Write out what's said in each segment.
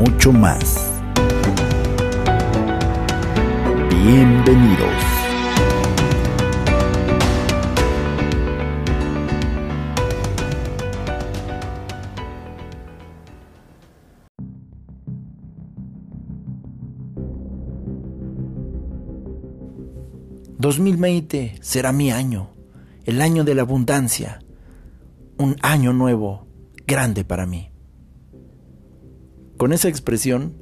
mucho más. Bienvenidos. ...2020 será mi año... ...el año de la abundancia... ...un año nuevo... ...grande para mí... Con esa expresión,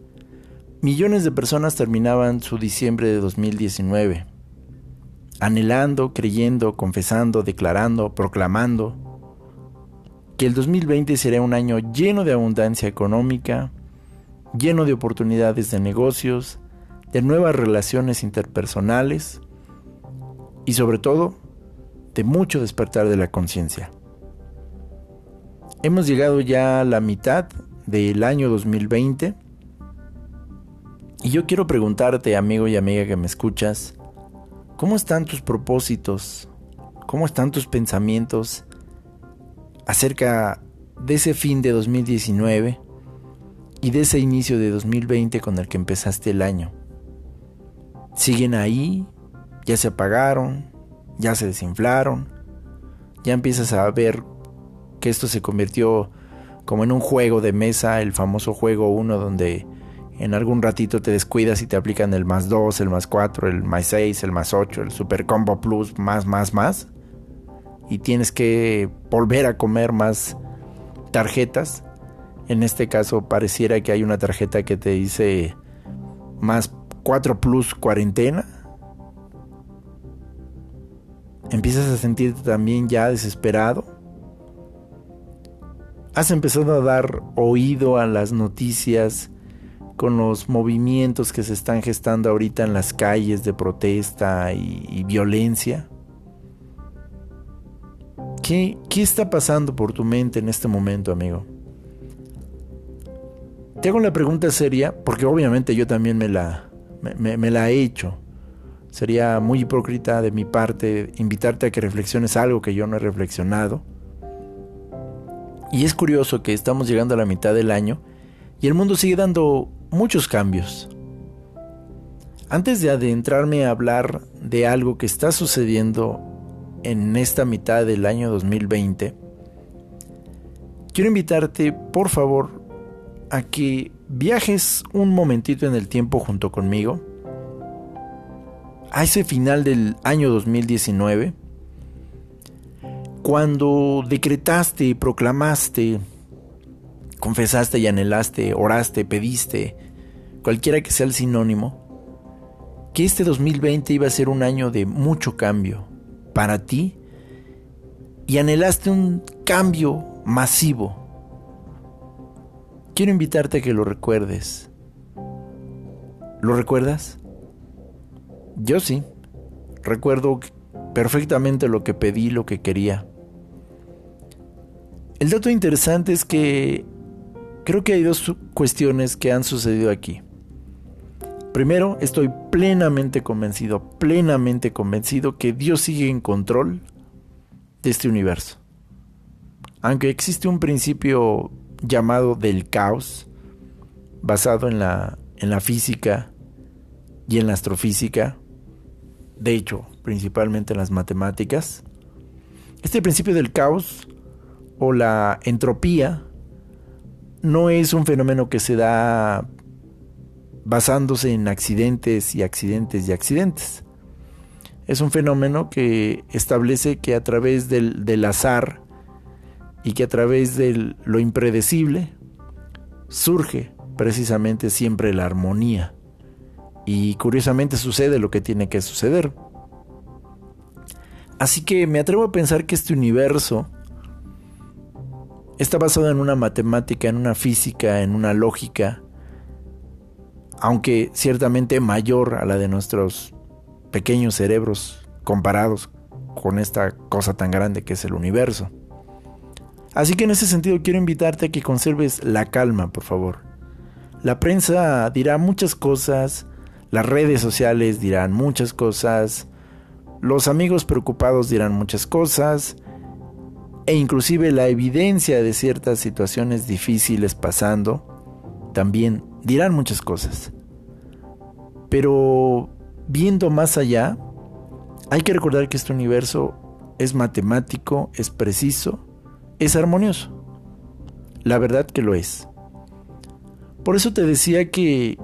millones de personas terminaban su diciembre de 2019, anhelando, creyendo, confesando, declarando, proclamando que el 2020 será un año lleno de abundancia económica, lleno de oportunidades de negocios, de nuevas relaciones interpersonales y sobre todo de mucho despertar de la conciencia. Hemos llegado ya a la mitad del año 2020. Y yo quiero preguntarte, amigo y amiga que me escuchas, ¿cómo están tus propósitos? ¿Cómo están tus pensamientos acerca de ese fin de 2019 y de ese inicio de 2020 con el que empezaste el año? ¿Siguen ahí? ¿Ya se apagaron? ¿Ya se desinflaron? ¿Ya empiezas a ver que esto se convirtió como en un juego de mesa, el famoso juego 1 donde en algún ratito te descuidas y te aplican el más 2, el más 4, el más 6, el más 8, el super combo plus, más, más, más. Y tienes que volver a comer más tarjetas. En este caso pareciera que hay una tarjeta que te dice más 4 plus cuarentena. Empiezas a sentirte también ya desesperado has empezado a dar oído a las noticias con los movimientos que se están gestando ahorita en las calles de protesta y, violencia? ¿Qué, ¿Qué está pasando por tu mente en este momento, amigo? Te hago la pregunta seria porque obviamente yo también me la, me la he hecho. Sería muy hipócrita de mi parte invitarte a que reflexiones algo que yo no he reflexionado y es curioso que estamos llegando a la mitad del año y el mundo sigue dando muchos cambios. Antes de adentrarme a hablar de algo que está sucediendo en esta mitad del año 2020, quiero invitarte, por favor, a que viajes un momentito en el tiempo junto conmigo a ese final del año 2019 cuando decretaste, proclamaste, confesaste y anhelaste, oraste, pediste, cualquiera que sea el sinónimo, que este 2020 iba a ser un año de mucho cambio para ti y anhelaste un cambio masivo. Quiero invitarte a que lo recuerdes. ¿Lo recuerdas? Yo sí. Recuerdo perfectamente lo que pedí, lo que quería. El dato interesante es que creo que hay dos cuestiones que han sucedido aquí. Primero, estoy plenamente convencido, plenamente convencido que Dios sigue en control de este universo. Aunque existe un principio llamado del caos, basado en la, en la física y en la astrofísica, de hecho, principalmente en las matemáticas, este principio del caos o la entropía no es un fenómeno que se da basándose en accidentes y accidentes y accidentes. Es un fenómeno que establece que a través del, del azar y que a través de lo impredecible surge precisamente siempre la armonía. Y curiosamente sucede lo que tiene que suceder. Así que me atrevo a pensar que este universo está basado en una matemática, en una física, en una lógica aunque ciertamente mayor a la de nuestros pequeños cerebros comparados con esta cosa tan grande que es el universo. Así que en ese sentido quiero invitarte a que conserves la calma, por favor. La prensa dirá muchas cosas, las redes sociales dirán muchas cosas, los amigos preocupados dirán muchas cosas, e inclusive la evidencia de ciertas situaciones difíciles pasando también dirán muchas cosas. Pero viendo más allá, hay que recordar que este universo es matemático, es preciso, es armonioso. La verdad que lo es. Por eso te decía que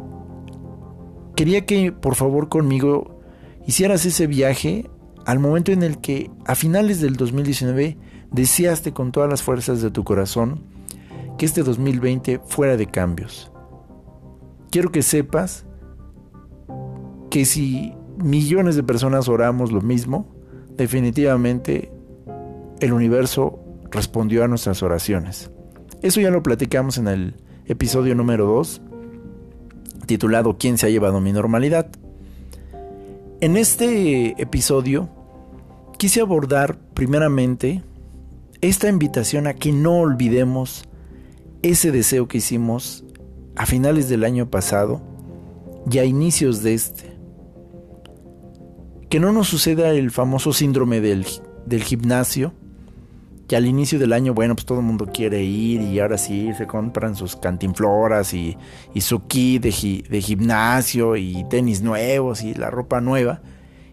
quería que por favor conmigo hicieras ese viaje al momento en el que a finales del 2019 deseaste con todas las fuerzas de tu corazón que este 2020 fuera de cambios. Quiero que sepas que si millones de personas oramos lo mismo, definitivamente el universo respondió a nuestras oraciones. Eso ya lo platicamos en el episodio número 2, titulado ¿Quién se ha llevado mi normalidad? En este episodio quise abordar primeramente esta invitación a que no olvidemos ese deseo que hicimos a finales del año pasado y a inicios de este. Que no nos suceda el famoso síndrome del, del gimnasio, que al inicio del año, bueno, pues todo el mundo quiere ir y ahora sí se compran sus cantinfloras y, y su kit de, de, gimnasio y tenis nuevos y la ropa nueva.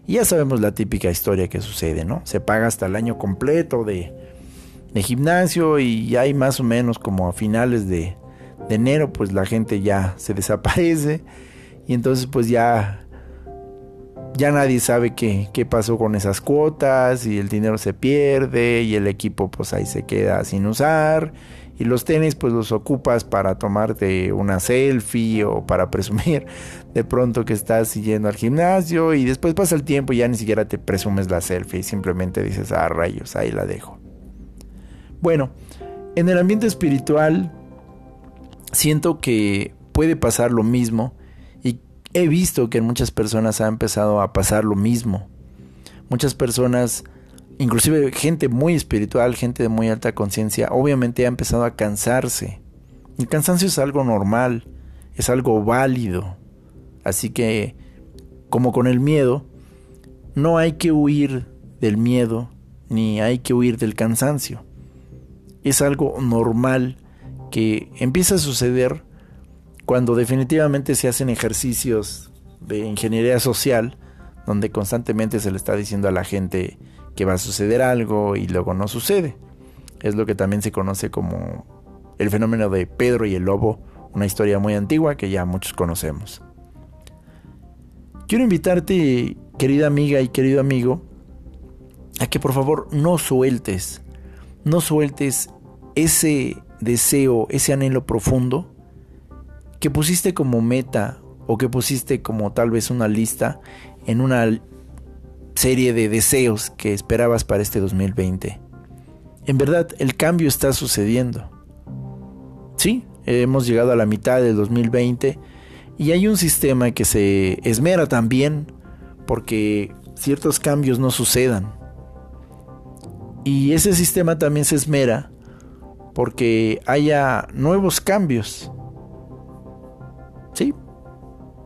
Y ya sabemos la típica historia que sucede, ¿no? Se paga hasta el año completo de, de gimnasio y hay más o menos como a finales de, de enero, pues la gente ya se desaparece y entonces pues ya ya nadie sabe qué, qué, pasó con esas cuotas y el dinero se pierde y el equipo pues ahí se queda sin usar y los tenis pues los ocupas para tomarte una selfie o para presumir de pronto que estás yendo al gimnasio y después pasa el tiempo y ya ni siquiera te presumes la selfie y simplemente dices ah rayos ahí la dejo. Bueno, en el ambiente espiritual siento que puede pasar lo mismo he visto que en muchas personas ha empezado a pasar lo mismo. Muchas personas, inclusive gente muy espiritual, gente de muy alta conciencia, obviamente ha empezado a cansarse. El cansancio es algo normal, es algo válido. Así que, como con el miedo, no hay que huir del miedo, ni hay que huir del cansancio. Es algo normal que empieza a suceder cuando definitivamente se hacen ejercicios de ingeniería social, donde constantemente se le está diciendo a la gente que va a suceder algo y luego no sucede. Es lo que también se conoce como el fenómeno de Pedro y el Lobo, una historia muy antigua que ya muchos conocemos. Quiero invitarte, querida amiga y querido amigo, a que por favor no sueltes, no sueltes ese deseo, ese anhelo profundo que pusiste como meta o que pusiste como tal vez una lista en una serie de deseos que esperabas para este 2020. En verdad, el cambio está sucediendo. Sí, hemos llegado a la mitad del 2020 y hay un sistema que se esmera también porque ciertos cambios no sucedan. Y ese sistema también se esmera porque haya nuevos cambios. Sí,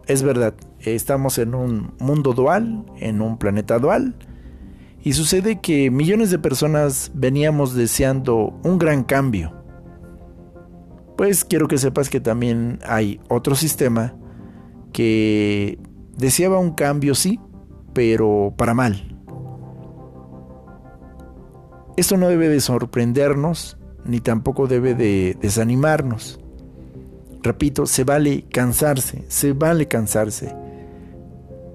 es verdad, estamos en un mundo dual, en un planeta dual, y sucede que millones de personas veníamos deseando un gran cambio. Pues quiero que sepas que también hay otro sistema que deseaba un cambio, sí, pero para mal. Esto no debe de sorprendernos, ni tampoco debe de desanimarnos. Repito, se vale cansarse, se vale cansarse.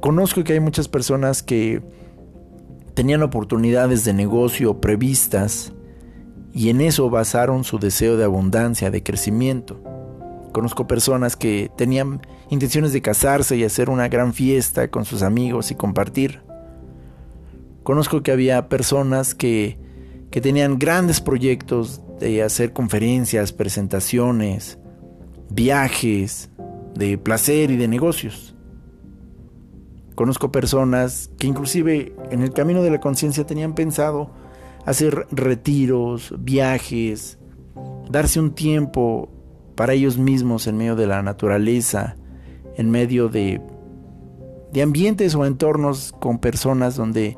Conozco que hay muchas personas que tenían oportunidades de negocio previstas y en eso basaron su deseo de abundancia, de crecimiento. Conozco personas que tenían intenciones de casarse y hacer una gran fiesta con sus amigos y compartir. Conozco que había personas que, que tenían grandes proyectos de hacer conferencias, presentaciones, viajes, de placer y de negocios. Conozco personas que inclusive en el camino de la conciencia tenían pensado hacer retiros, viajes, darse un tiempo para ellos mismos en medio de la naturaleza, en medio de, de ambientes o entornos con personas donde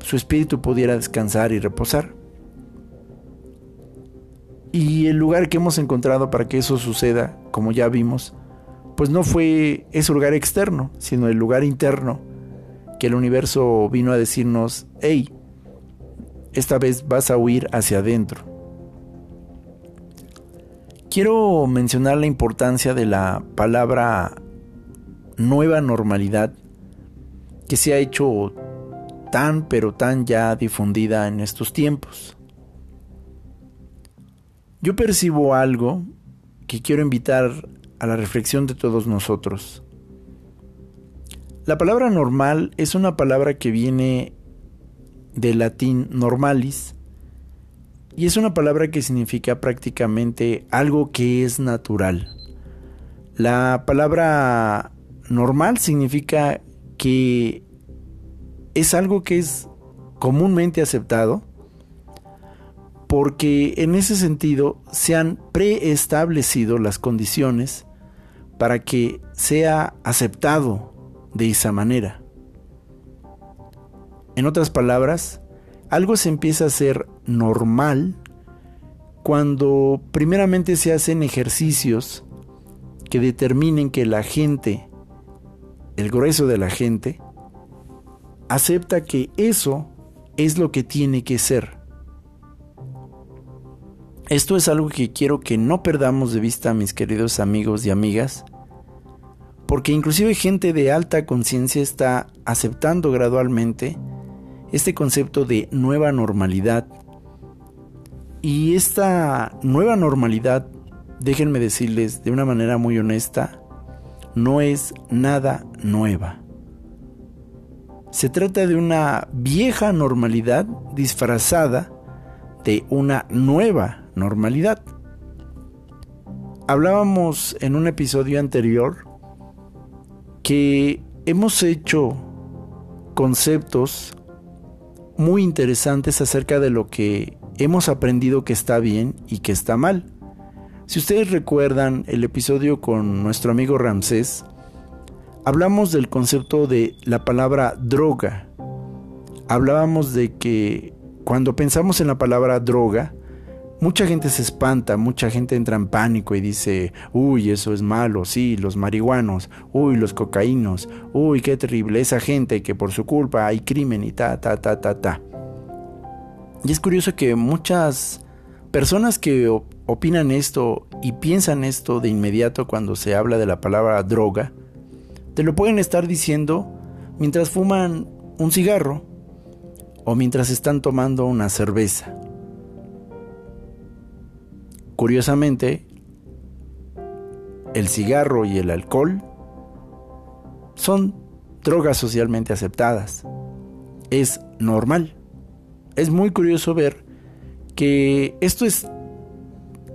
su espíritu pudiera descansar y reposar. Y el lugar que hemos encontrado para que eso suceda, como ya vimos, pues no fue ese lugar externo, sino el lugar interno, que el universo vino a decirnos, hey, esta vez vas a huir hacia adentro. Quiero mencionar la importancia de la palabra nueva normalidad que se ha hecho tan pero tan ya difundida en estos tiempos. Yo percibo algo que quiero invitar a la reflexión de todos nosotros. La palabra normal es una palabra que viene del latín normalis y es una palabra que significa prácticamente algo que es natural. La palabra normal significa que es algo que es comúnmente aceptado porque en ese sentido se han preestablecido las condiciones para que sea aceptado de esa manera. En otras palabras, algo se empieza a ser normal cuando primeramente se hacen ejercicios que determinen que la gente, el grueso de la gente, acepta que eso es lo que tiene que ser. Esto es algo que quiero que no perdamos de vista, mis queridos amigos y amigas, porque inclusive gente de alta conciencia está aceptando gradualmente este concepto de nueva normalidad. Y esta nueva normalidad, déjenme decirles de una manera muy honesta, no es nada nueva. Se trata de una vieja normalidad disfrazada de una nueva normalidad. Hablábamos en un episodio anterior que hemos hecho conceptos muy interesantes acerca de lo que hemos aprendido que está bien y que está mal. Si ustedes recuerdan el episodio con nuestro amigo Ramsés, hablamos del concepto de la palabra droga. Hablábamos de que cuando pensamos en la palabra droga, Mucha gente se espanta, mucha gente entra en pánico y dice, uy, eso es malo, sí, los marihuanos, uy, los cocaínos, uy, qué terrible, esa gente que por su culpa hay crimen y ta, ta, ta, ta, ta. Y es curioso que muchas personas que opinan esto y piensan esto de inmediato cuando se habla de la palabra droga, te lo pueden estar diciendo mientras fuman un cigarro o mientras están tomando una cerveza. Curiosamente, el cigarro y el alcohol son drogas socialmente aceptadas. Es normal. Es muy curioso ver que esto es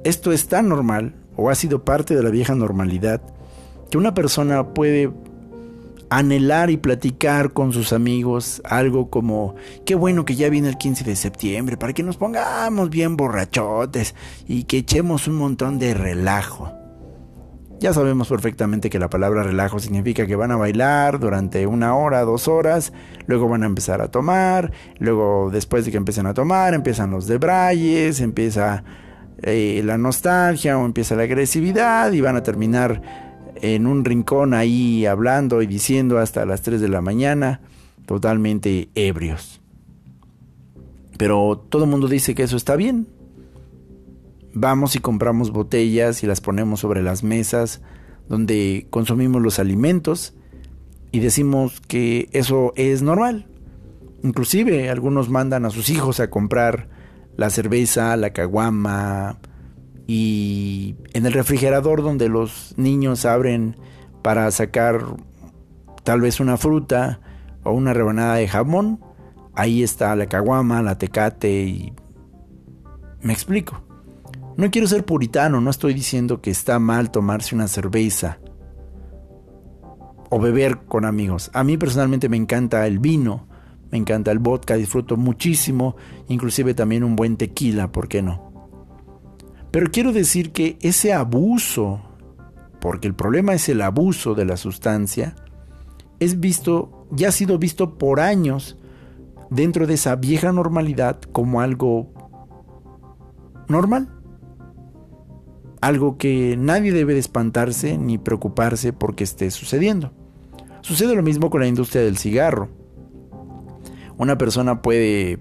esto es tan normal o ha sido parte de la vieja normalidad que una persona puede anhelar y platicar con sus amigos algo como, qué bueno que ya viene el 15 de septiembre para que nos pongamos bien borrachotes y que echemos un montón de relajo. Ya sabemos perfectamente que la palabra relajo significa que van a bailar durante una hora, dos horas, luego van a empezar a tomar, luego después de que empiecen a tomar empiezan los debrayes, empieza eh, la nostalgia o empieza la agresividad y van a terminar en un rincón ahí hablando y diciendo hasta las 3 de la mañana, totalmente ebrios. Pero todo el mundo dice que eso está bien. Vamos y compramos botellas y las ponemos sobre las mesas donde consumimos los alimentos y decimos que eso es normal. Inclusive algunos mandan a sus hijos a comprar la cerveza, la caguama, y en el refrigerador donde los niños abren para sacar tal vez una fruta o una rebanada de jamón, ahí está la caguama, la tecate y me explico. No quiero ser puritano, no estoy diciendo que está mal tomarse una cerveza o beber con amigos. A mí personalmente me encanta el vino, me encanta el vodka, disfruto muchísimo, inclusive también un buen tequila, ¿por qué no? Pero quiero decir que ese abuso, porque el problema es el abuso de la sustancia, es visto, ya ha sido visto por años dentro de esa vieja normalidad como algo normal. Algo que nadie debe de espantarse ni preocuparse porque esté sucediendo. Sucede lo mismo con la industria del cigarro. Una persona puede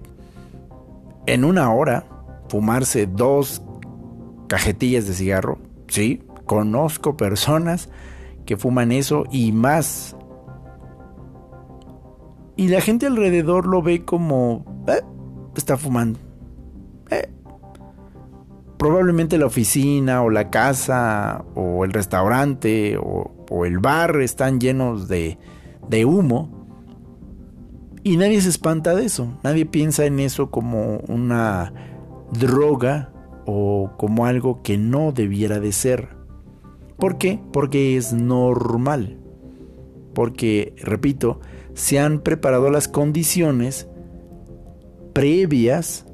en una hora fumarse dos cajetillas de cigarro. Sí, conozco personas que fuman eso y más. Y la gente alrededor lo ve como... Eh, está fumando. Eh. Probablemente la oficina o la casa o el restaurante o, o el bar están llenos de, de humo y nadie se espanta de eso, nadie piensa en eso como una droga o como algo que no debiera de ser. ¿Por qué? Porque es normal. Porque, repito, se han preparado las condiciones previas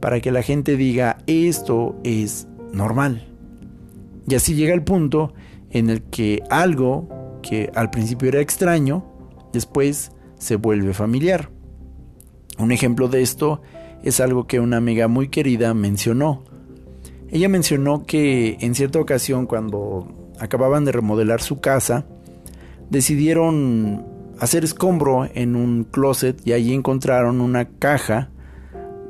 para que la gente diga esto es normal. Y así llega el punto en el que algo que al principio era extraño, después se vuelve familiar. Un ejemplo de esto es algo que una amiga muy querida mencionó. Ella mencionó que en cierta ocasión cuando acababan de remodelar su casa, decidieron hacer escombro en un closet y allí encontraron una caja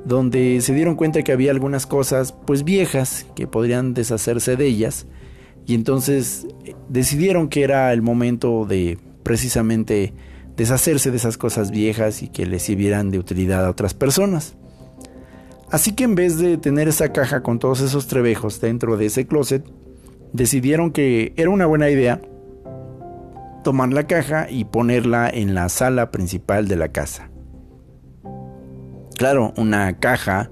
donde se dieron cuenta que había algunas cosas pues viejas que podrían deshacerse de ellas y entonces decidieron que era el momento de precisamente deshacerse de esas cosas viejas y que les sirvieran de utilidad a otras personas. Así que en vez de tener esa caja con todos esos trebejos dentro de ese closet, decidieron que era una buena idea tomar la caja y ponerla en la sala principal de la casa. Claro, una caja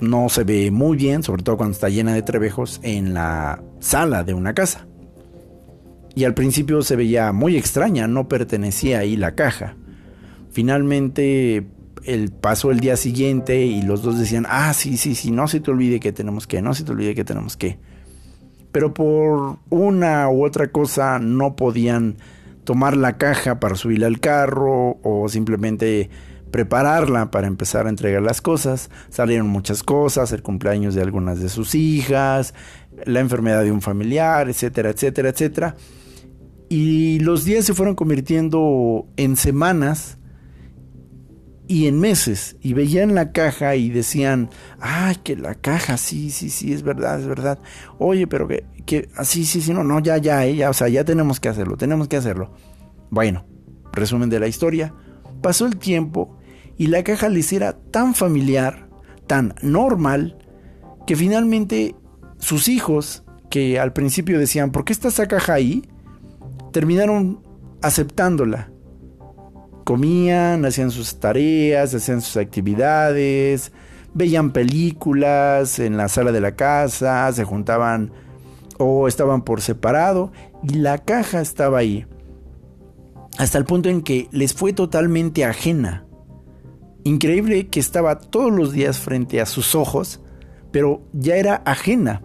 no se ve muy bien, sobre todo cuando está llena de trebejos, en la sala de una casa y al principio se veía muy extraña, no pertenecía ahí la caja. Finalmente el pasó el día siguiente y los dos decían, ah, sí, sí, sí, no se te olvide que tenemos que, no se te olvide que tenemos que. Pero por una u otra cosa no podían tomar la caja para subirla al carro o simplemente prepararla para empezar a entregar las cosas. Salieron muchas cosas, el cumpleaños de algunas de sus hijas, la enfermedad de un familiar, etcétera, etcétera, etcétera. Y los días se fueron convirtiendo en semanas y en meses. Y veían la caja y decían, ay, que la caja, sí, sí, sí, es verdad, es verdad. Oye, pero que, que, ah, sí, sí, sí, no, no, ya, ya, eh, ya, o sea, ya tenemos que hacerlo, tenemos que hacerlo. Bueno, resumen de la historia. Pasó el tiempo y la caja les era tan familiar, tan normal, que finalmente sus hijos, que al principio decían, ¿por qué está esa caja ahí? terminaron aceptándola. Comían, hacían sus tareas, hacían sus actividades, veían películas en la sala de la casa, se juntaban o estaban por separado y la caja estaba ahí. Hasta el punto en que les fue totalmente ajena. Increíble que estaba todos los días frente a sus ojos, pero ya era ajena.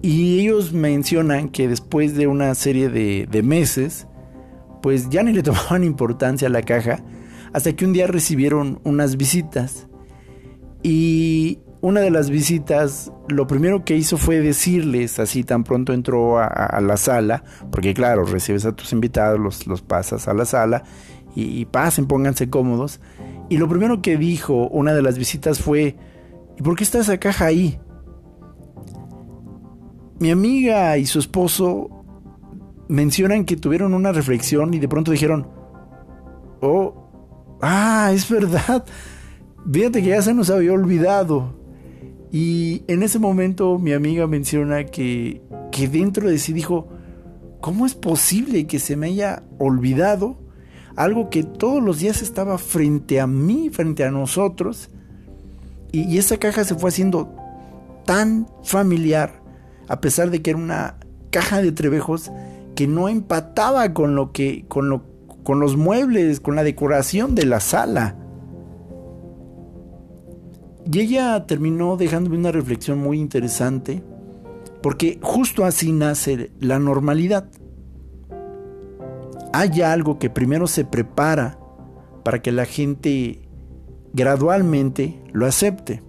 Y ellos mencionan que después de una serie de, meses, pues ya ni le tomaban importancia a la caja, hasta que un día recibieron unas visitas. Y una de las visitas, lo primero que hizo fue decirles, así tan pronto entró a, la sala, porque claro, recibes a tus invitados, los, los pasas a la sala y, y, pasen, pónganse cómodos. Y lo primero que dijo una de las visitas fue, ¿y por qué está esa caja ahí? mi amiga y su esposo mencionan que tuvieron una reflexión y de pronto dijeron, oh, ah, es verdad, fíjate que ya se nos había olvidado. Y en ese momento mi amiga menciona que, que dentro de sí dijo, ¿cómo es posible que se me haya olvidado algo que todos los días estaba frente a mí, frente a nosotros? Y, y esa caja se fue haciendo tan familiar a pesar de que era una caja de trebejos que no empataba con lo que con lo con los muebles, con la decoración de la sala. Y ella terminó dejándome una reflexión muy interesante, porque justo así nace la normalidad. Hay algo que primero se prepara para que la gente gradualmente lo acepte.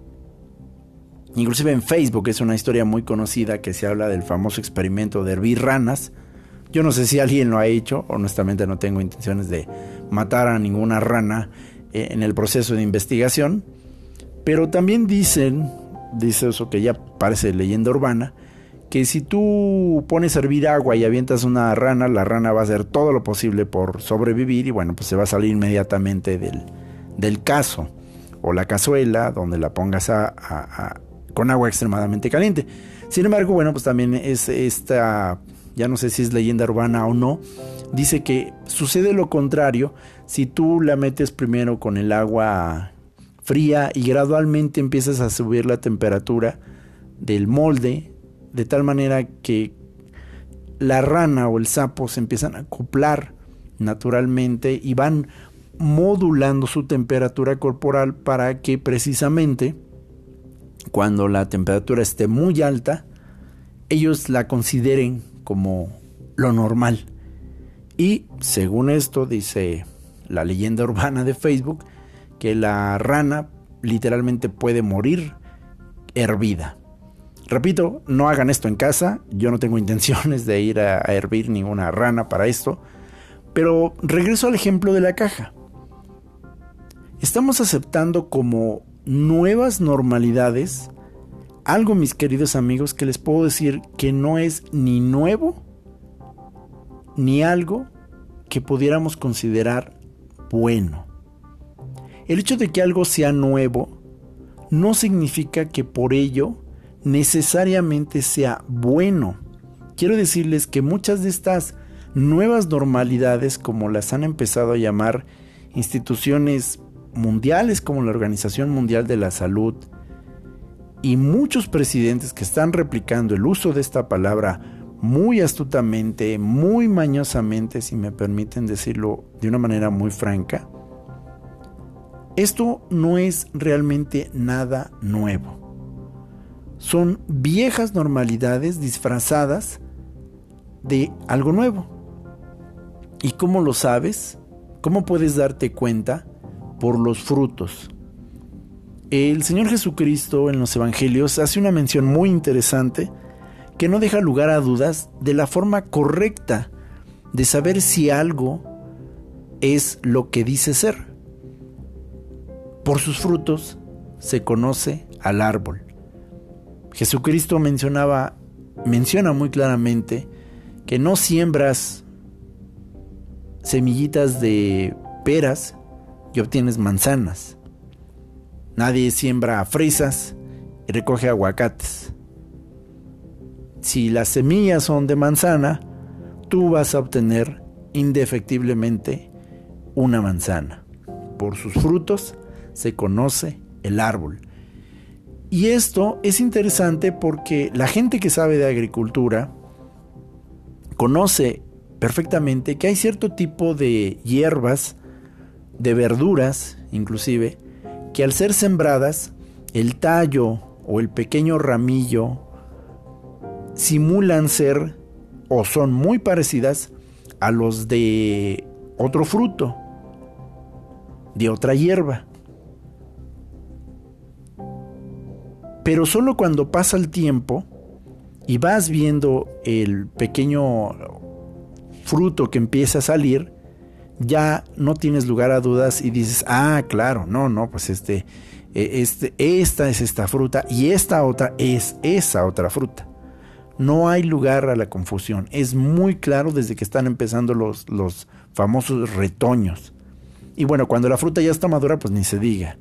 Inclusive en Facebook es una historia muy conocida que se habla del famoso experimento de hervir ranas. Yo no sé si alguien lo ha hecho, honestamente no tengo intenciones de matar a ninguna rana eh, en el proceso de investigación, pero también dicen, dice eso que ya parece leyenda urbana, que si tú pones a hervir agua y avientas una rana, la rana va a hacer todo lo posible por sobrevivir y bueno, pues se va a salir inmediatamente del, del caso o la cazuela donde la pongas a, con agua extremadamente caliente. Sin embargo, bueno, pues también es esta, ya no sé si es leyenda urbana o no, dice que sucede lo contrario si tú la metes primero con el agua fría y gradualmente empiezas a subir la temperatura del molde de tal manera que la rana o el sapo se empiezan a acoplar naturalmente y van modulando su temperatura corporal para que precisamente cuando la temperatura esté muy alta, ellos la consideren como lo normal. Y según esto, dice la leyenda urbana de Facebook, que la rana literalmente puede morir hervida. Repito, no hagan esto en casa, yo no tengo intenciones de ir a, hervir ninguna rana para esto, pero regreso al ejemplo de la caja. Estamos aceptando como nuevas normalidades algo, mis queridos amigos, que les puedo decir que no es ni nuevo ni algo que pudiéramos considerar bueno. El hecho de que algo sea nuevo no significa que por ello necesariamente sea bueno. Quiero decirles que muchas de estas nuevas normalidades, como las han empezado a llamar instituciones mundiales como la Organización Mundial de la Salud y muchos presidentes que están replicando el uso de esta palabra muy astutamente, muy mañosamente, si me permiten decirlo de una manera muy franca, esto no es realmente nada nuevo. Son viejas normalidades disfrazadas de algo nuevo. ¿Y cómo lo sabes? ¿Cómo puedes darte cuenta? por los frutos. El Señor Jesucristo en los Evangelios hace una mención muy interesante que no deja lugar a dudas de la forma correcta de saber si algo es lo que dice ser. Por sus frutos se conoce al árbol. Jesucristo mencionaba, menciona muy claramente que no siembras semillitas de peras y obtienes manzanas. Nadie siembra fresas y recoge aguacates. Si las semillas son de manzana, tú vas a obtener indefectiblemente una manzana. Por sus frutos se conoce el árbol. Y esto es interesante porque la gente que sabe de agricultura conoce perfectamente que hay cierto tipo de hierbas de verduras, inclusive, que al ser sembradas, el tallo o el pequeño ramillo simulan ser o son muy parecidas a los de otro fruto, de otra hierba. Pero solo cuando pasa el tiempo y vas viendo el pequeño fruto que empieza a salir, ya no tienes lugar a dudas y dices, ah, claro, no, no, pues este, e, este, esta es esta fruta y esta otra es esa otra fruta. No hay lugar a la confusión. Es muy claro desde que están empezando los, los famosos retoños. Y bueno, cuando la fruta ya está madura, pues ni se diga.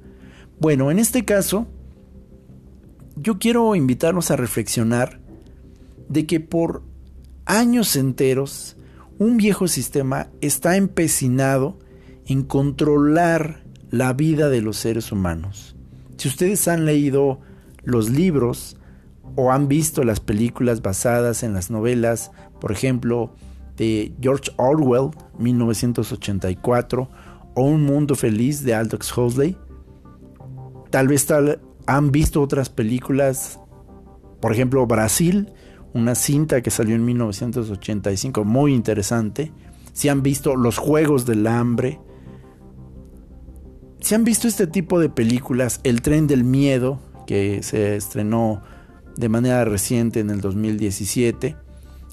Bueno, en este caso, yo quiero invitarlos a reflexionar de que por años enteros un viejo sistema está empecinado en controlar la vida de los seres humanos. Si ustedes han leído los libros o han visto las películas basadas en las novelas, por ejemplo, de George Orwell, 1984, o Un Mundo Feliz de Aldous Huxley. Tal vez tal, han visto otras películas, por ejemplo Brasil, una cinta que salió en 1985, muy interesante. Si han visto Los Juegos del Hambre, si han visto este tipo de películas, El tren del miedo, que se estrenó de manera reciente en el 2017,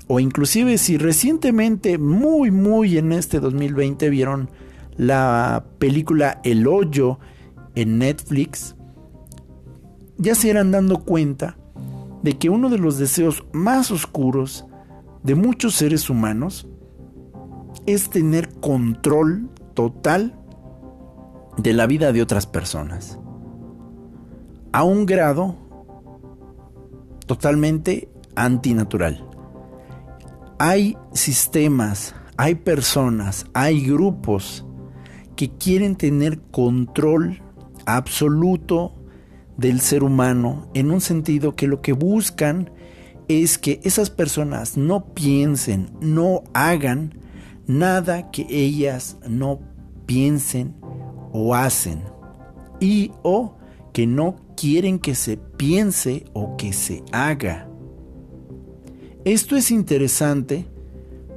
o inclusive si recientemente, muy, muy en este 2020, vieron la película El Hoyo en Netflix, ya se irán dando cuenta de que uno de los deseos más oscuros de muchos seres humanos es tener control total de la vida de otras personas. A un grado totalmente antinatural. Hay sistemas, hay personas, hay grupos que quieren tener control absoluto del ser humano en un sentido que lo que buscan es que esas personas no piensen, no hagan nada que ellas no piensen o hacen y o que no quieren que se piense o que se haga. Esto es interesante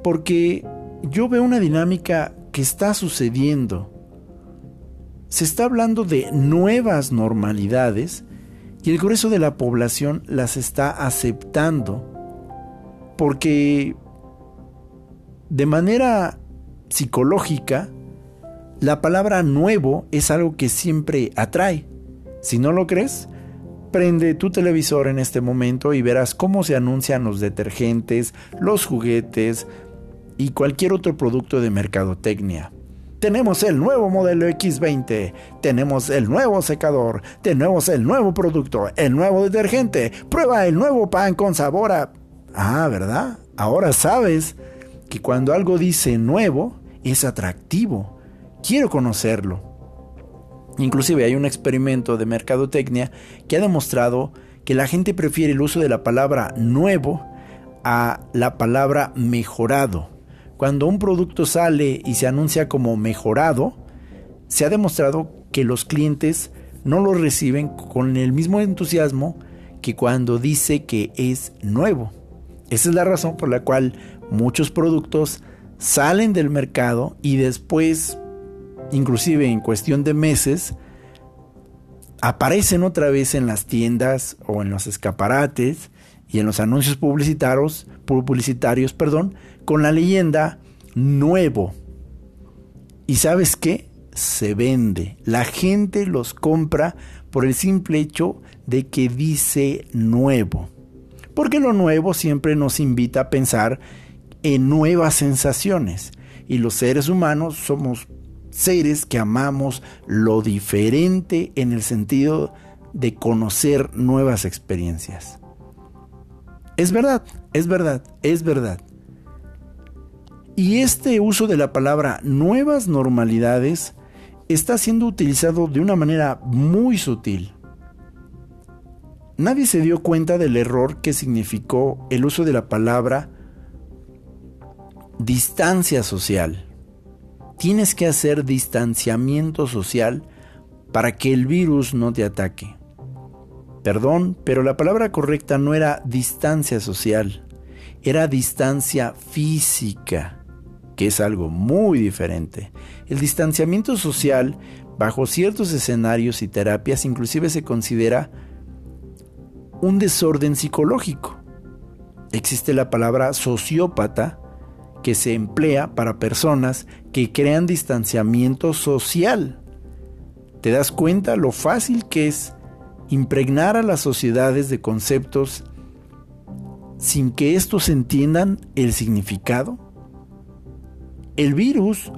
porque yo veo una dinámica que está sucediendo. Se está hablando de nuevas normalidades y el grueso de la población las está aceptando porque de manera psicológica la palabra nuevo es algo que siempre atrae. Si no lo crees, prende tu televisor en este momento y verás cómo se anuncian los detergentes, los juguetes y cualquier otro producto de mercadotecnia. Tenemos el nuevo modelo X20, tenemos el nuevo secador, tenemos el nuevo producto, el nuevo detergente, prueba el nuevo pan con sabor a... Ah, ¿verdad? Ahora sabes que cuando algo dice nuevo es atractivo quiero conocerlo. Inclusive hay un experimento de mercadotecnia que ha demostrado que la gente prefiere el uso de la palabra nuevo a la palabra mejorado. Cuando un producto sale y se anuncia como mejorado, se ha demostrado que los clientes no lo reciben con el mismo entusiasmo que cuando dice que es nuevo. Esa es la razón por la cual muchos productos salen del mercado y después inclusive en cuestión de meses, aparecen otra vez en las tiendas o en los escaparates y en los anuncios publicitarios, publicitarios perdón, con la leyenda nuevo. ¿Y sabes qué? Se vende. La gente los compra por el simple hecho de que dice nuevo. Porque lo nuevo siempre nos invita a pensar en nuevas sensaciones. Y los seres humanos somos seres que amamos lo diferente en el sentido de conocer nuevas experiencias. Es verdad, es verdad, es verdad. Y este uso de la palabra nuevas normalidades está siendo utilizado de una manera muy sutil. Nadie se dio cuenta del error que significó el uso de la palabra distancia social tienes que hacer distanciamiento social para que el virus no te ataque. Perdón, pero la palabra correcta no era distancia social, era distancia física, que es algo muy diferente. El distanciamiento social, bajo ciertos escenarios y terapias, inclusive se considera un desorden psicológico. Existe la palabra sociópata, que se emplea para personas que crean distanciamiento social. ¿Te das cuenta lo fácil que es impregnar a las sociedades de conceptos sin que estos entiendan el significado? El virus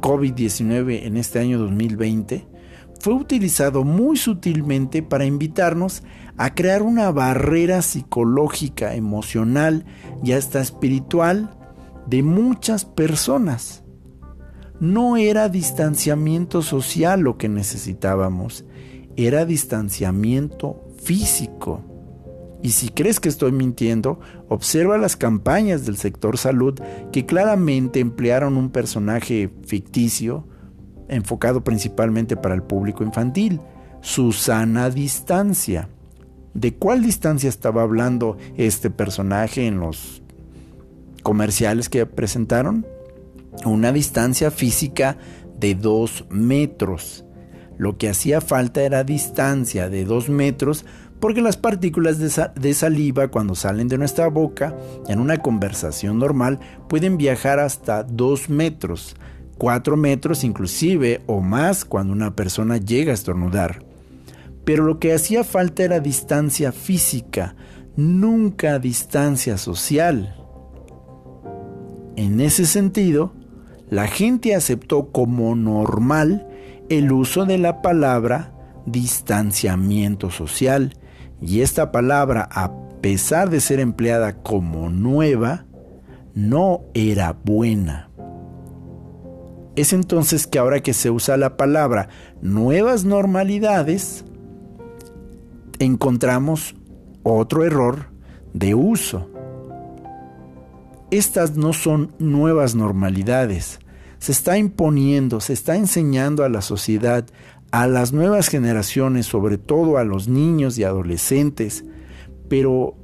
COVID-19 en este año 2020 fue utilizado muy sutilmente para invitarnos a crear una barrera psicológica, emocional y hasta espiritual de muchas personas. No era distanciamiento social lo que necesitábamos, era distanciamiento físico. Y si crees que estoy mintiendo, observa las campañas del sector salud que claramente emplearon un personaje ficticio, enfocado principalmente para el público infantil, Susana Distancia. ¿De cuál distancia estaba hablando este personaje en los comerciales que presentaron? Una distancia física de dos metros. Lo que hacía falta era distancia de dos metros porque las partículas de, saliva cuando salen de nuestra boca en una conversación normal pueden viajar hasta 2 metros, 4 metros inclusive o más cuando una persona llega a estornudar. Pero lo que hacía falta era distancia física, nunca distancia social. En ese sentido, la gente aceptó como normal el uso de la palabra distanciamiento social y esta palabra, a pesar de ser empleada como nueva, no era buena. Es entonces que ahora que se usa la palabra nuevas normalidades, encontramos otro error de uso. Estas no son nuevas normalidades. Se está imponiendo, se está enseñando a la sociedad a las nuevas generaciones, sobre todo a los niños y adolescentes, pero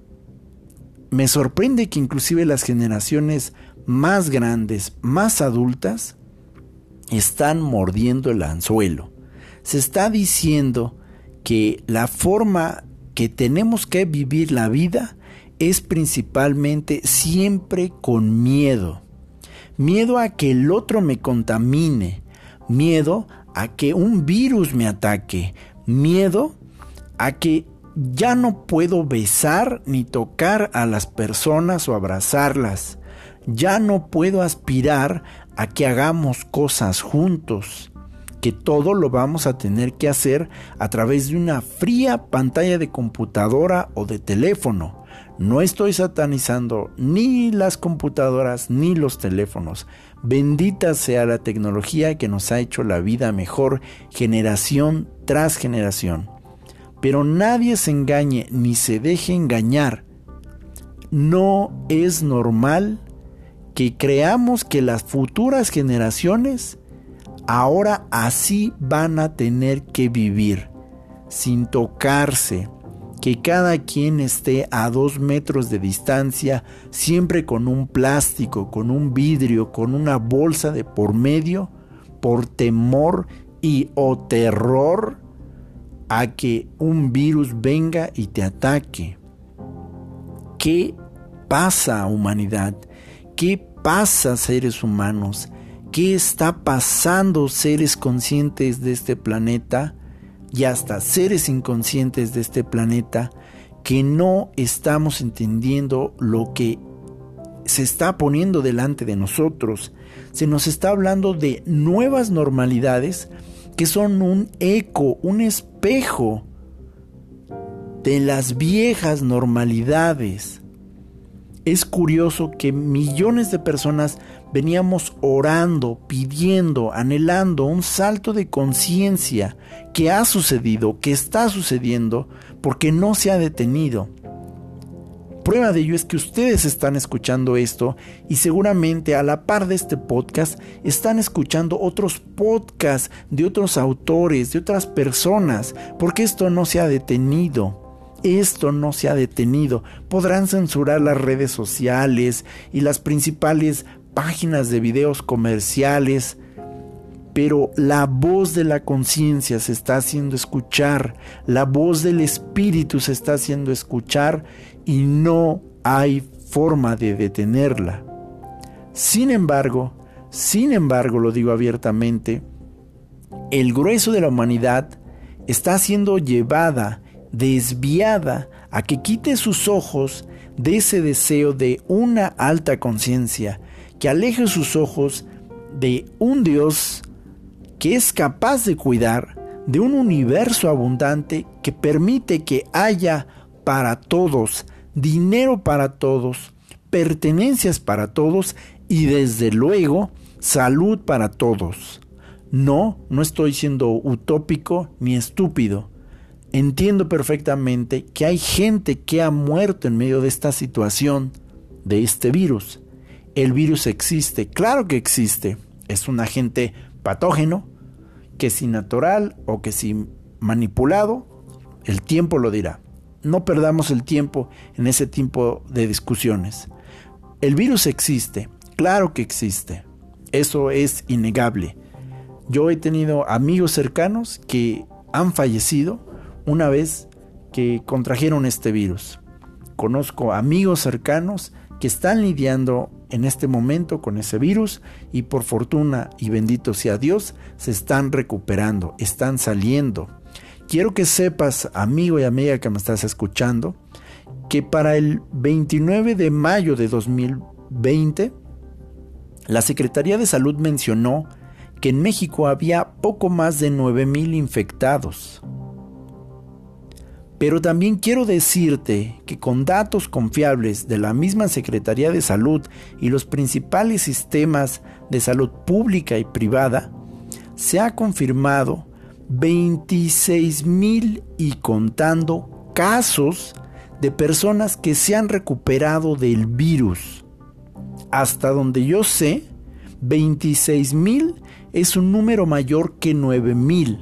me sorprende que inclusive las generaciones más grandes, más adultas, están mordiendo el anzuelo. Se está diciendo que la forma que tenemos que vivir la vida es principalmente siempre con miedo. Miedo a que el otro me contamine, miedo a que un virus me ataque, miedo a que ya no puedo besar ni tocar a las personas o abrazarlas, ya no puedo aspirar a que hagamos cosas juntos, que todo lo vamos a tener que hacer a través de una fría pantalla de computadora o de teléfono. No estoy satanizando ni las computadoras ni los teléfonos. Bendita sea la tecnología que nos ha hecho la vida mejor generación tras generación. Pero nadie se engañe ni se deje engañar. No es normal que creamos que las futuras generaciones ahora así van a tener que vivir, sin tocarse, que cada quien esté a dos metros de distancia, siempre con un plástico, con un vidrio, con una bolsa de por medio, por temor y o terror a que un virus venga y te ataque. ¿Qué pasa, humanidad? ¿Qué pasa, seres humanos? ¿Qué está pasando, seres conscientes de este planeta? Y hasta seres inconscientes de este planeta que no estamos entendiendo lo que se está poniendo delante de nosotros. Se nos está hablando de nuevas normalidades que son un eco, un espejo de las viejas normalidades. Es curioso que millones de personas veníamos orando, pidiendo, anhelando un salto de conciencia que ha sucedido, que está sucediendo, porque no se ha detenido. Prueba de ello es que ustedes están escuchando esto y seguramente a la par de este podcast están escuchando otros podcasts de otros autores, de otras personas, porque esto no se ha detenido. Esto no se ha detenido. Podrán censurar las redes sociales y las principales páginas de videos comerciales, pero la voz de la conciencia se está haciendo escuchar, la voz del espíritu se está haciendo escuchar y no hay forma de detenerla. Sin embargo, sin embargo, lo digo abiertamente, el grueso de la humanidad está siendo llevada, desviada a que quite sus ojos de ese deseo de una alta conciencia, que aleje sus ojos de un Dios que es capaz de cuidar de un universo abundante que permite que haya para todos, dinero para todos, pertenencias para todos y desde luego salud para todos. No, no estoy siendo utópico ni estúpido. entiendo perfectamente que hay gente que ha muerto en medio de esta situación, de este virus. El virus existe, claro que existe. Es un agente patógeno que si natural o que si manipulado, el tiempo lo dirá. No perdamos el tiempo en ese tipo de discusiones. El virus existe, claro que existe. Eso es innegable. Yo he tenido amigos cercanos que han fallecido una vez que contrajeron este virus. Conozco amigos cercanos que están lidiando en este momento con ese virus y por fortuna y bendito sea Dios, se están recuperando, están saliendo. Quiero que sepas, amigo y amiga que me estás escuchando, que para el 29 de mayo de 2020, la Secretaría de Salud mencionó que en México había poco más de 9.000 infectados. Pero también quiero decirte que con datos confiables de la misma Secretaría de Salud y los principales sistemas de salud pública y privada, se ha confirmado 26 mil y contando casos de personas que se han recuperado del virus. Hasta donde yo sé, 26 mil es un número mayor que 9 mil.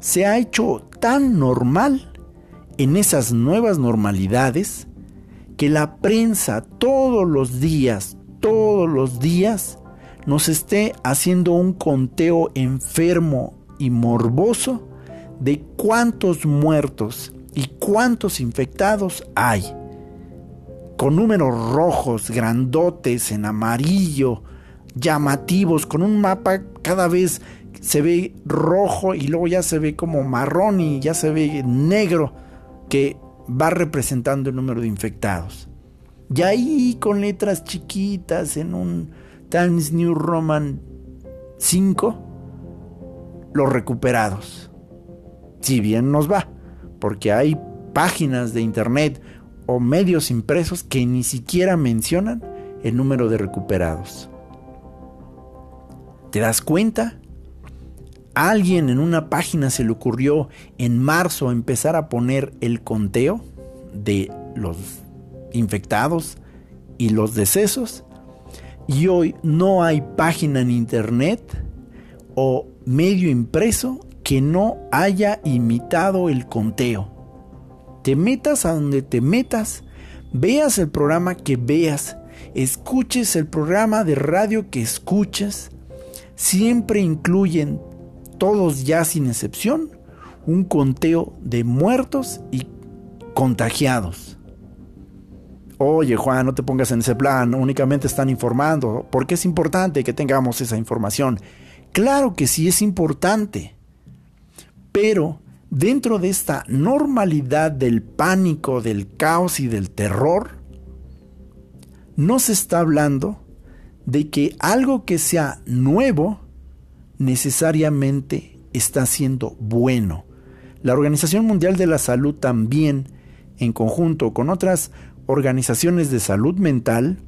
Se ha hecho tan normal en esas nuevas normalidades que la prensa todos los días, todos los días, nos esté haciendo un conteo enfermo y morboso de cuántos muertos y cuántos infectados hay. Con números rojos, grandotes, en amarillo, llamativos, con un mapa cada vez se ve rojo y luego ya se ve como marrón y ya se ve negro que va representando el número de infectados. Y ahí con letras chiquitas en un Times New Roman 5, los recuperados. Si bien nos va, porque hay páginas de internet o medios impresos que ni siquiera mencionan el número de recuperados. ¿Te das cuenta? Alguien en una página se le ocurrió en marzo empezar a poner el conteo de los infectados y los decesos y hoy no hay página en internet o medio impreso que no haya imitado el conteo. Te metas a donde te metas, veas el programa que veas, escuches el programa de radio que escuches, siempre incluyen, todos ya sin excepción, un conteo de muertos y contagiados. Oye Juan, no te pongas en ese plan, únicamente están informando, porque es importante que tengamos esa información. Claro que sí es importante, pero dentro de esta normalidad del pánico, del caos y del terror, no se está hablando de que algo que sea nuevo necesariamente está siendo bueno. La Organización Mundial de la Salud también, en conjunto con otras organizaciones de salud mental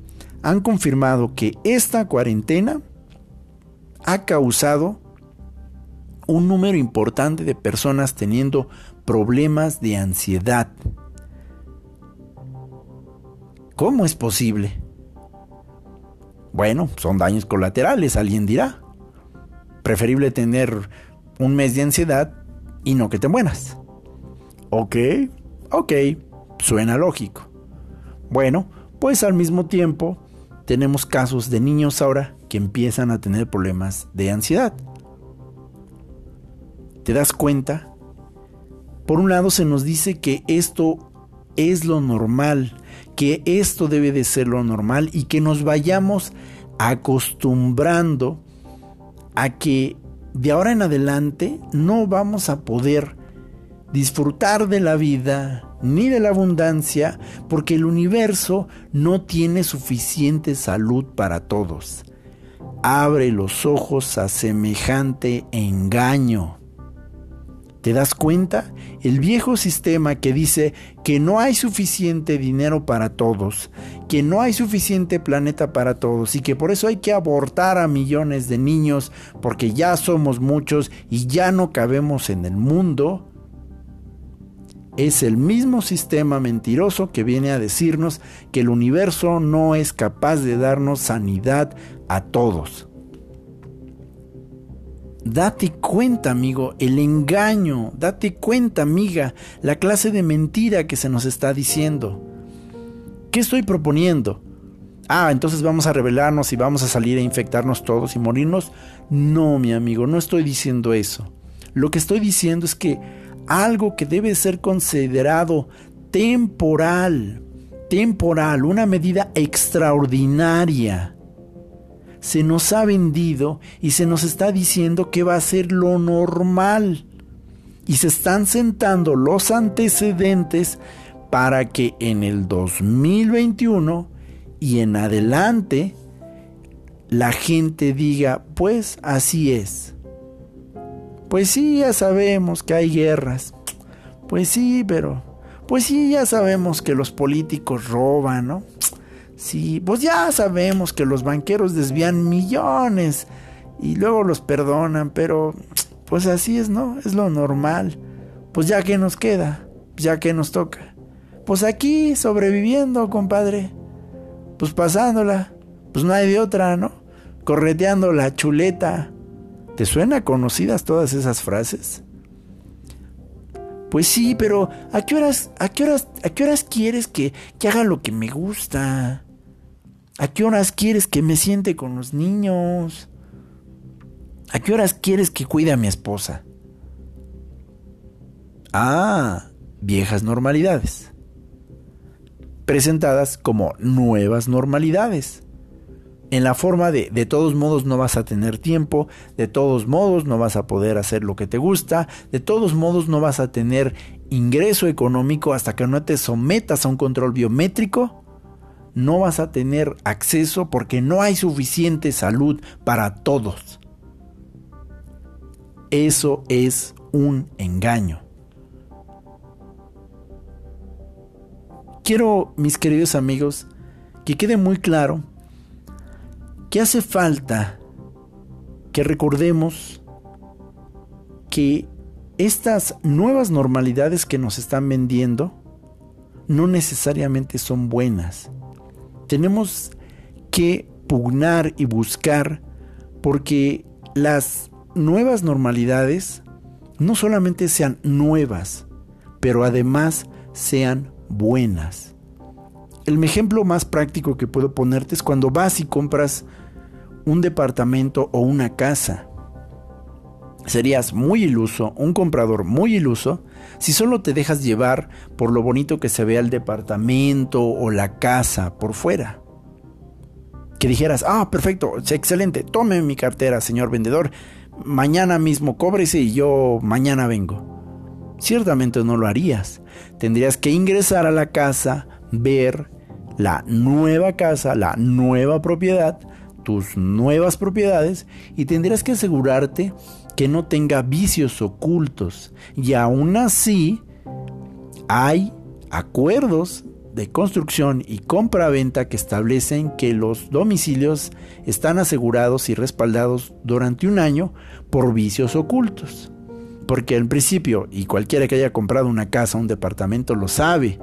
han confirmado que esta cuarentena ha causado un número importante de personas teniendo problemas de ansiedad. ¿Cómo es posible? Bueno, son daños colaterales, alguien dirá. Preferible tener un mes de ansiedad y no que te mueras. Ok, ok, suena lógico. Bueno, pues al mismo tiempo tenemos casos de niños ahora que empiezan a tener problemas de ansiedad. ¿Te das cuenta? Por un lado se nos dice que esto es lo normal, que esto debe de ser lo normal y que nos vayamos acostumbrando a que de ahora en adelante no vamos a poder disfrutar de la vida, ni de la abundancia, porque el universo no tiene suficiente salud para todos. Abre los ojos a semejante engaño. ¿Te das cuenta? El viejo sistema que dice que no hay suficiente dinero para todos, que no hay suficiente planeta para todos y que por eso hay que abortar a millones de niños porque ya somos muchos y ya no cabemos en el mundo, es el mismo sistema mentiroso que viene a decirnos que el universo no es capaz de darnos sanidad a todos. Date cuenta, amigo, el engaño. Date cuenta, amiga, la clase de mentira que se nos está diciendo. ¿Qué estoy proponiendo? Ah, entonces vamos a rebelarnos y vamos a salir a infectarnos todos y morirnos. No, mi amigo, no estoy diciendo eso. Lo que estoy diciendo es que algo que debe ser considerado temporal, temporal, una medida extraordinaria, se nos ha vendido y se nos está diciendo que va a ser lo normal. Y se están sentando los antecedentes para que en el 2021 y en adelante la gente diga, pues así es. Pues sí, ya sabemos que hay guerras. Pues sí, pero... Pues sí, ya sabemos que los políticos roban, ¿no? Sí, pues ya sabemos que los banqueros desvían millones y luego los perdonan, pero pues así es, ¿no? Es lo normal. Pues ya que nos queda, ya que nos toca. Pues aquí sobreviviendo, compadre. Pues pasándola. Pues no hay de otra, ¿no? Correteando la chuleta. ¿Te suenan conocidas todas esas frases? Pues sí, pero ¿a qué horas, a qué horas, a qué horas quieres que, que haga lo que me gusta? ¿A qué horas quieres que me siente con los niños? ¿A qué horas quieres que cuide a mi esposa? Ah, viejas normalidades. Presentadas como nuevas normalidades en la forma de de todos modos no vas a tener tiempo, de todos modos no vas a poder hacer lo que te gusta, de todos modos no vas a tener ingreso económico hasta que no te sometas a un control biométrico, no vas a tener acceso porque no hay suficiente salud para todos. Eso es un engaño. Quiero, mis queridos amigos, que quede muy claro ¿Qué hace falta que recordemos que estas nuevas normalidades que nos están vendiendo no necesariamente son buenas. Tenemos que pugnar y buscar porque las nuevas normalidades no solamente sean nuevas, pero además sean buenas. El ejemplo más práctico que puedo ponerte es cuando vas y compras un departamento o una casa. Serías muy iluso, un comprador muy iluso, si solo te dejas llevar por lo bonito que se vea el departamento o la casa por fuera. Que dijeras, ah, perfecto, excelente, tome mi cartera, señor vendedor, mañana mismo cóbrese y yo mañana vengo. Ciertamente no lo harías. Tendrías que ingresar a la casa, ver, la nueva casa, la nueva propiedad, tus nuevas propiedades y tendrás que asegurarte que no tenga vicios ocultos. Y aún así, hay acuerdos de construcción y compra-venta que establecen que los domicilios están asegurados y respaldados durante un año por vicios ocultos. Porque en principio, y cualquiera que haya comprado una casa un departamento lo sabe,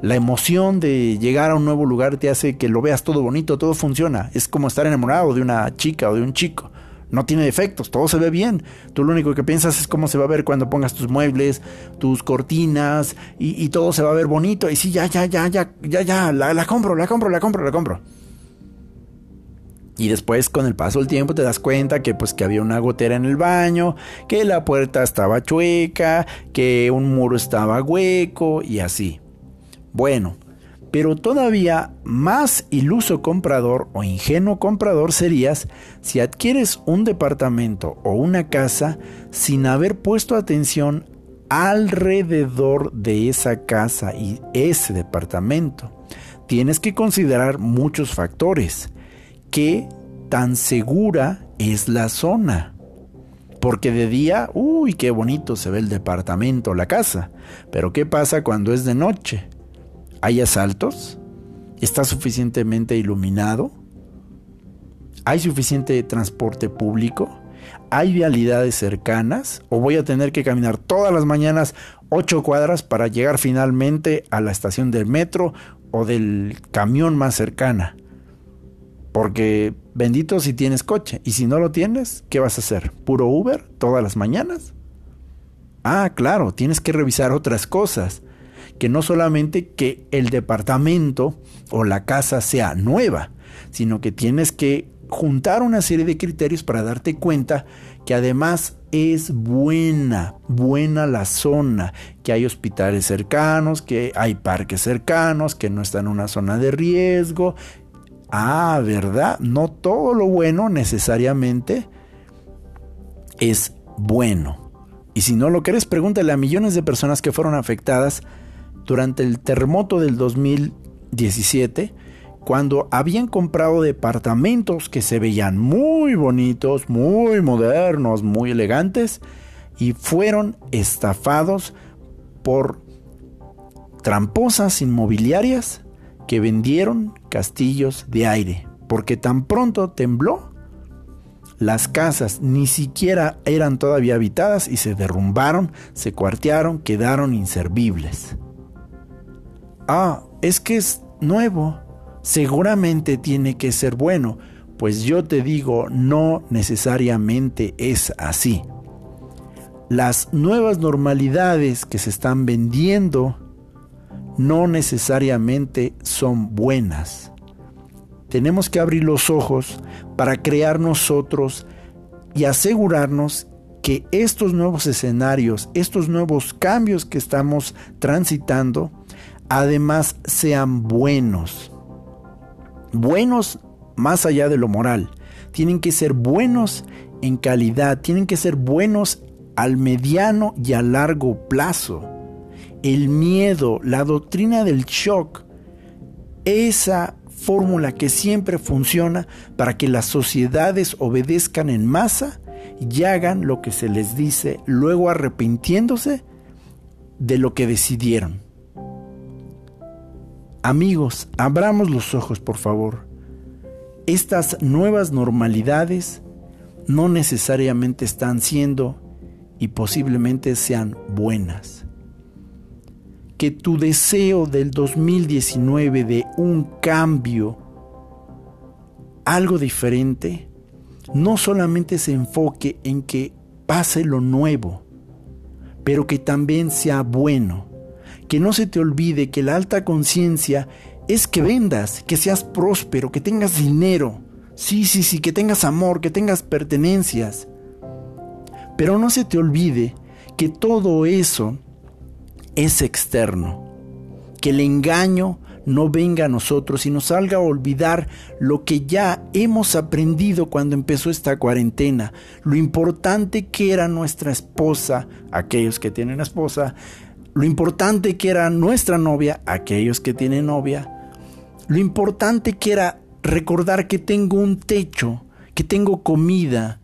la emoción de llegar a un nuevo lugar te hace que lo veas todo bonito, todo funciona. Es como estar enamorado de una chica o de un chico. No tiene defectos, todo se ve bien. Tú lo único que piensas es cómo se va a ver cuando pongas tus muebles, tus cortinas y, todo se va a ver bonito. Y sí, ya, ya, ya, ya, ya, ya, la, la compro, la compro, la compro, la compro. Y después con el paso del tiempo te das cuenta que pues que había una gotera en el baño, que la puerta estaba chueca, que un muro estaba hueco y así. Bueno, pero todavía más iluso comprador o ingenuo comprador serías si adquieres un departamento o una casa sin haber puesto atención alrededor de esa casa y ese departamento. Tienes que considerar muchos factores. ¿Qué tan segura es la zona? Porque de día, uy, qué bonito se ve el departamento, la casa. Pero ¿qué pasa cuando es de noche? ¿Hay asaltos? ¿Está suficientemente iluminado? ¿Hay suficiente transporte público? ¿Hay vialidades cercanas? ¿O voy a tener que caminar todas las mañanas ocho cuadras para llegar finalmente a la estación del metro o del camión más cercana? Porque bendito si tienes coche. Y si no lo tienes, ¿qué vas a hacer? ¿Puro Uber todas las mañanas? Ah, claro, tienes que revisar otras cosas. Que no solamente que el departamento o la casa sea nueva, sino que tienes que juntar una serie de criterios para darte cuenta que además es buena, buena la zona, que hay hospitales cercanos, que hay parques cercanos, que no está en una zona de riesgo. Ah, ¿verdad? No todo lo bueno necesariamente es bueno. Y si no lo crees, pregúntale a millones de personas que fueron afectadas durante el terremoto del 2017 cuando habían comprado departamentos que se veían muy bonitos, muy modernos, muy elegantes, y fueron estafados por tramposas inmobiliarias que vendieron castillos de aire, porque tan pronto tembló, las casas ni siquiera eran todavía habitadas y se derrumbaron, se cuartearon, quedaron inservibles. Ah, es que es nuevo, seguramente tiene que ser bueno, pues yo te digo, no necesariamente es así. Las nuevas normalidades que se están vendiendo no necesariamente son buenas. Tenemos que abrir los ojos para crear nosotros y asegurarnos que estos nuevos escenarios, estos nuevos cambios que estamos transitando, además sean buenos buenos más allá de lo moral. Tienen que ser buenos en calidad, tienen que ser buenos al mediano y a largo plazo. El miedo, la doctrina del shock, esa fórmula que siempre funciona para que las sociedades obedezcan en masa y hagan lo que se les dice, luego arrepintiéndose de lo que decidieron. Amigos, abramos los ojos, por favor. Estas nuevas normalidades no necesariamente están siendo y posiblemente sean buenas. Que tu deseo del 2019 de un cambio, algo diferente, no solamente se enfoque en que pase lo nuevo, pero que también sea bueno que no se te olvide que la alta conciencia es que vendas, que seas próspero, que tengas dinero. Sí, sí, sí, que tengas amor, que tengas pertenencias. Pero no se te olvide que todo eso es externo. Que el engaño no venga a nosotros y nos salga a olvidar lo que ya hemos aprendido cuando empezó esta cuarentena, lo importante que era nuestra esposa, aquellos que tienen esposa, lo importante que era nuestra novia, aquellos que tienen novia, lo importante que era recordar que tengo un techo, que tengo comida,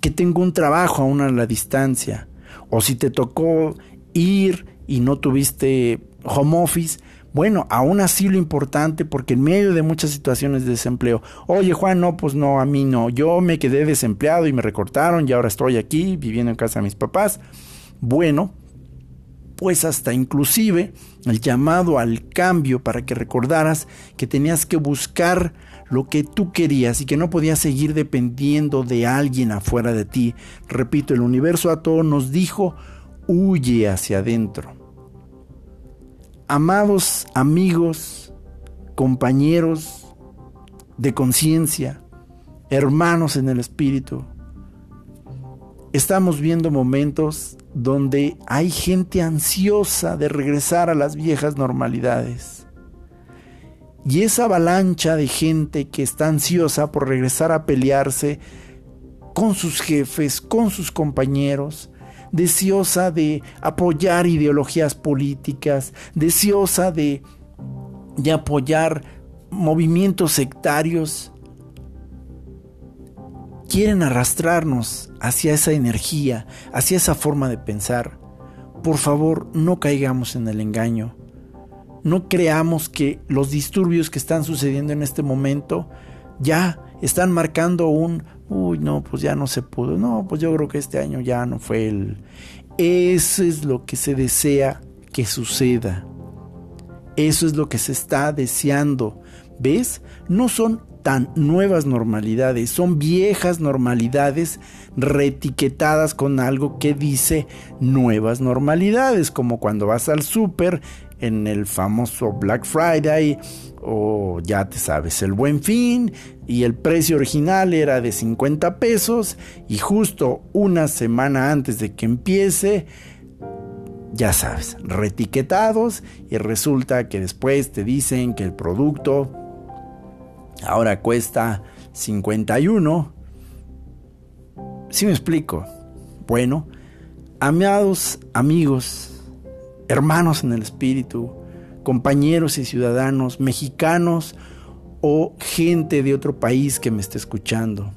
que tengo un trabajo aún a la distancia, o si te tocó ir y no tuviste home office, bueno, aún así lo importante, porque en medio de muchas situaciones de desempleo, oye Juan, no, pues no, a mí no, yo me quedé desempleado y me recortaron y ahora estoy aquí viviendo en casa de mis papás. Bueno, pues hasta inclusive el llamado al cambio para que recordaras que tenías que buscar lo que tú querías y que no podías seguir dependiendo de alguien afuera de ti. Repito, el universo a todos nos dijo, huye hacia adentro. Amados amigos, compañeros de conciencia, hermanos en el espíritu, estamos viendo momentos donde hay gente ansiosa de regresar a las viejas normalidades. Y esa avalancha de gente que está ansiosa por regresar a pelearse con sus jefes, con sus compañeros, deseosa de apoyar ideologías políticas, deseosa de, de apoyar movimientos sectarios, quieren arrastrarnos hacia esa energía, hacia esa forma de pensar. Por favor, no caigamos en el engaño. No creamos que los disturbios que están sucediendo en este momento ya están marcando un, uy, no, pues ya no se pudo. No, pues yo creo que este año ya no fue el... Eso es lo que se desea que suceda. Eso es lo que se está deseando. ¿Ves? No son tan nuevas normalidades, son viejas normalidades retiquetadas con algo que dice nuevas normalidades, como cuando vas al súper en el famoso Black Friday o ya te sabes, el buen fin y el precio original era de 50 pesos y justo una semana antes de que empiece ya sabes, retiquetados y resulta que después te dicen que el producto ahora cuesta 51. Si me explico? Bueno, amados amigos, hermanos en el espíritu, compañeros y ciudadanos, mexicanos o gente de otro país que me esté escuchando.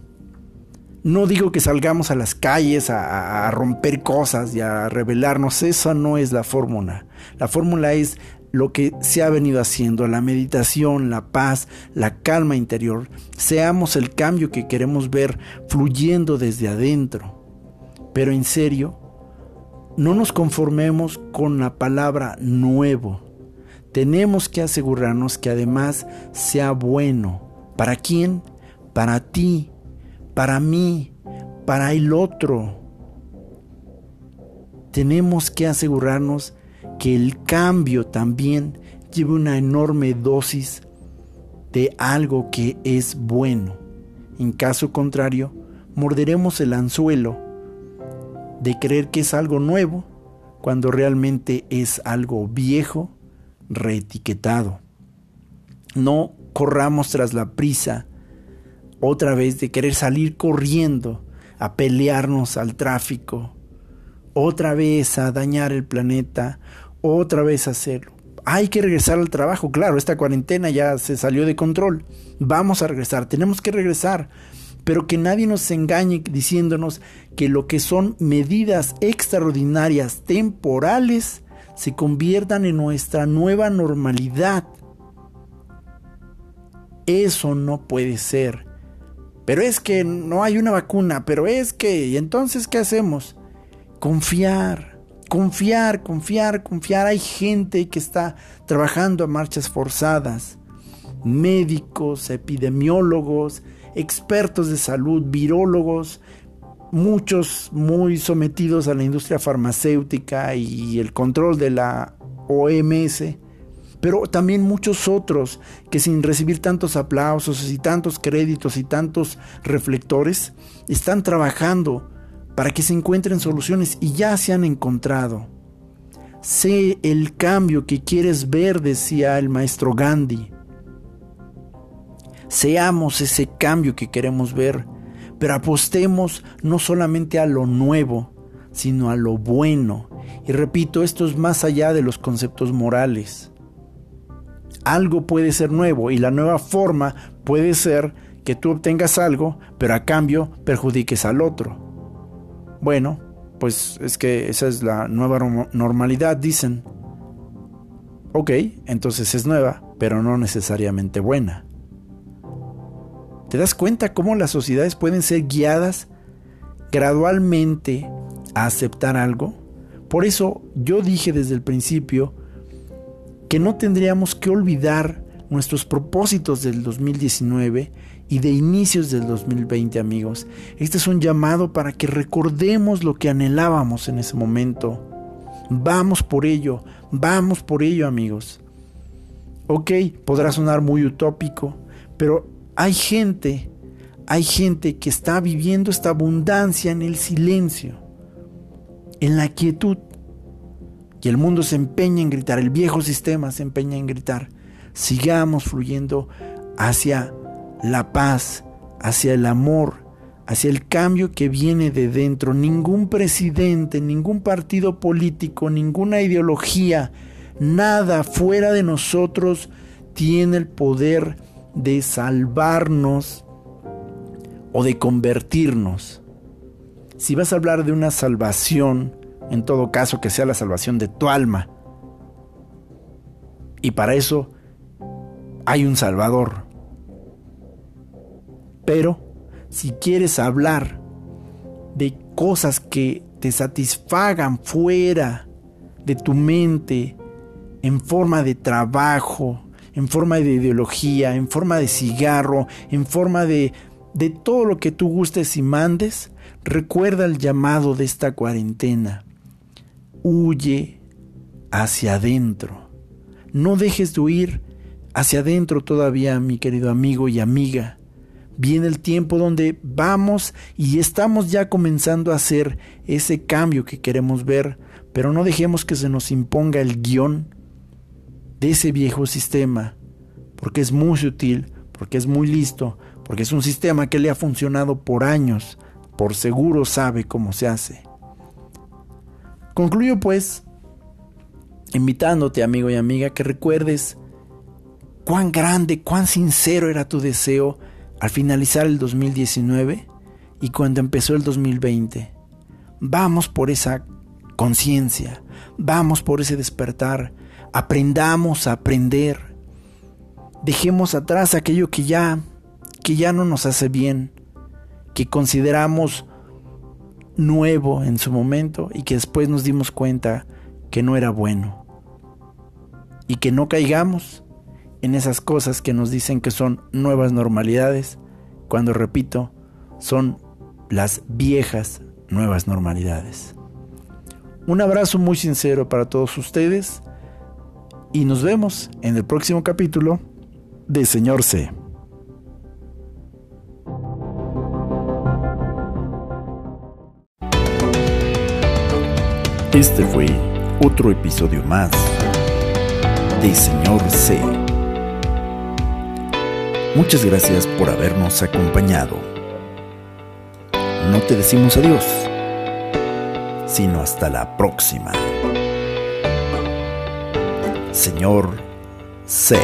No digo que salgamos a las calles a, a romper cosas y a rebelarnos, esa no es la fórmula. La fórmula es lo que se ha venido haciendo, la meditación, la paz, la calma interior, seamos el cambio que queremos ver fluyendo desde adentro. Pero en serio, no nos conformemos con la palabra nuevo. Tenemos que asegurarnos que además sea bueno. ¿Para quién? Para ti, para mí, para el otro. Tenemos que asegurarnos que el cambio también lleve una enorme dosis de algo que es bueno. En caso contrario, morderemos el anzuelo de creer que es algo nuevo cuando realmente es algo viejo, reetiquetado. No corramos tras la prisa otra vez de querer salir corriendo a pelearnos al tráfico, otra vez a dañar el planeta, otra vez hacerlo. Hay que regresar al trabajo, claro, esta cuarentena ya se salió de control. Vamos a regresar, tenemos que regresar. Pero que nadie nos engañe diciéndonos que lo que son medidas extraordinarias temporales se conviertan en nuestra nueva normalidad. Eso no puede ser. Pero es que no hay una vacuna, pero es que, ¿y entonces qué hacemos? Confiar Confiar, confiar, confiar. Hay gente que está trabajando a marchas forzadas. Médicos, epidemiólogos, expertos de salud, virólogos, muchos muy sometidos a la industria farmacéutica y el control de la OMS, pero también muchos otros que sin recibir tantos aplausos y tantos créditos y tantos reflectores, están trabajando para que se encuentren soluciones y ya se han encontrado. Sé el cambio que quieres ver, decía el maestro Gandhi. Seamos ese cambio que queremos ver, pero apostemos no solamente a lo nuevo, sino a lo bueno. Y repito, esto es más allá de los conceptos morales. Algo puede ser nuevo y la nueva forma puede ser que tú obtengas algo, pero a cambio perjudiques al otro. Bueno, pues es que esa es la nueva normalidad, dicen. Ok, entonces es nueva, pero no necesariamente buena. ¿Te das cuenta cómo las sociedades pueden ser guiadas gradualmente a aceptar algo? Por eso yo dije desde el principio que no tendríamos que olvidar nuestros propósitos del 2019 y de inicios del 2020 amigos. Este es un llamado para que recordemos lo que anhelábamos en ese momento. Vamos por ello, vamos por ello amigos. Ok, podrá sonar muy utópico, pero hay gente, hay gente que está viviendo esta abundancia en el silencio, en la quietud. Y el mundo se empeña en gritar, el viejo sistema se empeña en gritar. Sigamos fluyendo hacia la paz, hacia el amor, hacia el cambio que viene de dentro. Ningún presidente, ningún partido político, ninguna ideología, nada fuera de nosotros tiene el poder de salvarnos o de convertirnos. Si vas a hablar de una salvación, en todo caso que sea la salvación de tu alma. Y para eso hay un Salvador. Pero si quieres hablar de cosas que te satisfagan fuera de tu mente, en forma de trabajo, en forma de ideología, en forma de cigarro, en forma de, de todo lo que tú gustes y mandes, recuerda el llamado de esta cuarentena. Huye hacia adentro. No dejes de huir hacia adentro todavía, mi querido amigo y amiga. Viene el tiempo donde vamos y estamos ya comenzando a hacer ese cambio que queremos ver, pero no dejemos que se nos imponga el guion de ese viejo sistema, porque es muy sutil, porque es muy listo, porque es un sistema que le ha funcionado por años, por seguro sabe cómo se hace. Concluyo pues invitándote amigo y amiga que recuerdes cuán grande, cuán sincero era tu deseo al finalizar el 2019 y cuando empezó el 2020. Vamos por esa conciencia, vamos por ese despertar, aprendamos a aprender. Dejemos atrás aquello que ya que ya no nos hace bien, que consideramos nuevo en su momento y que después nos dimos cuenta que no era bueno. Y que no caigamos en esas cosas que nos dicen que son nuevas normalidades, cuando repito, son las viejas nuevas normalidades. Un abrazo muy sincero para todos ustedes y nos vemos en el próximo capítulo de Señor C. Este fue otro episodio más de Señor C. Muchas gracias por habernos acompañado. No te decimos adiós, sino hasta la próxima. Señor C.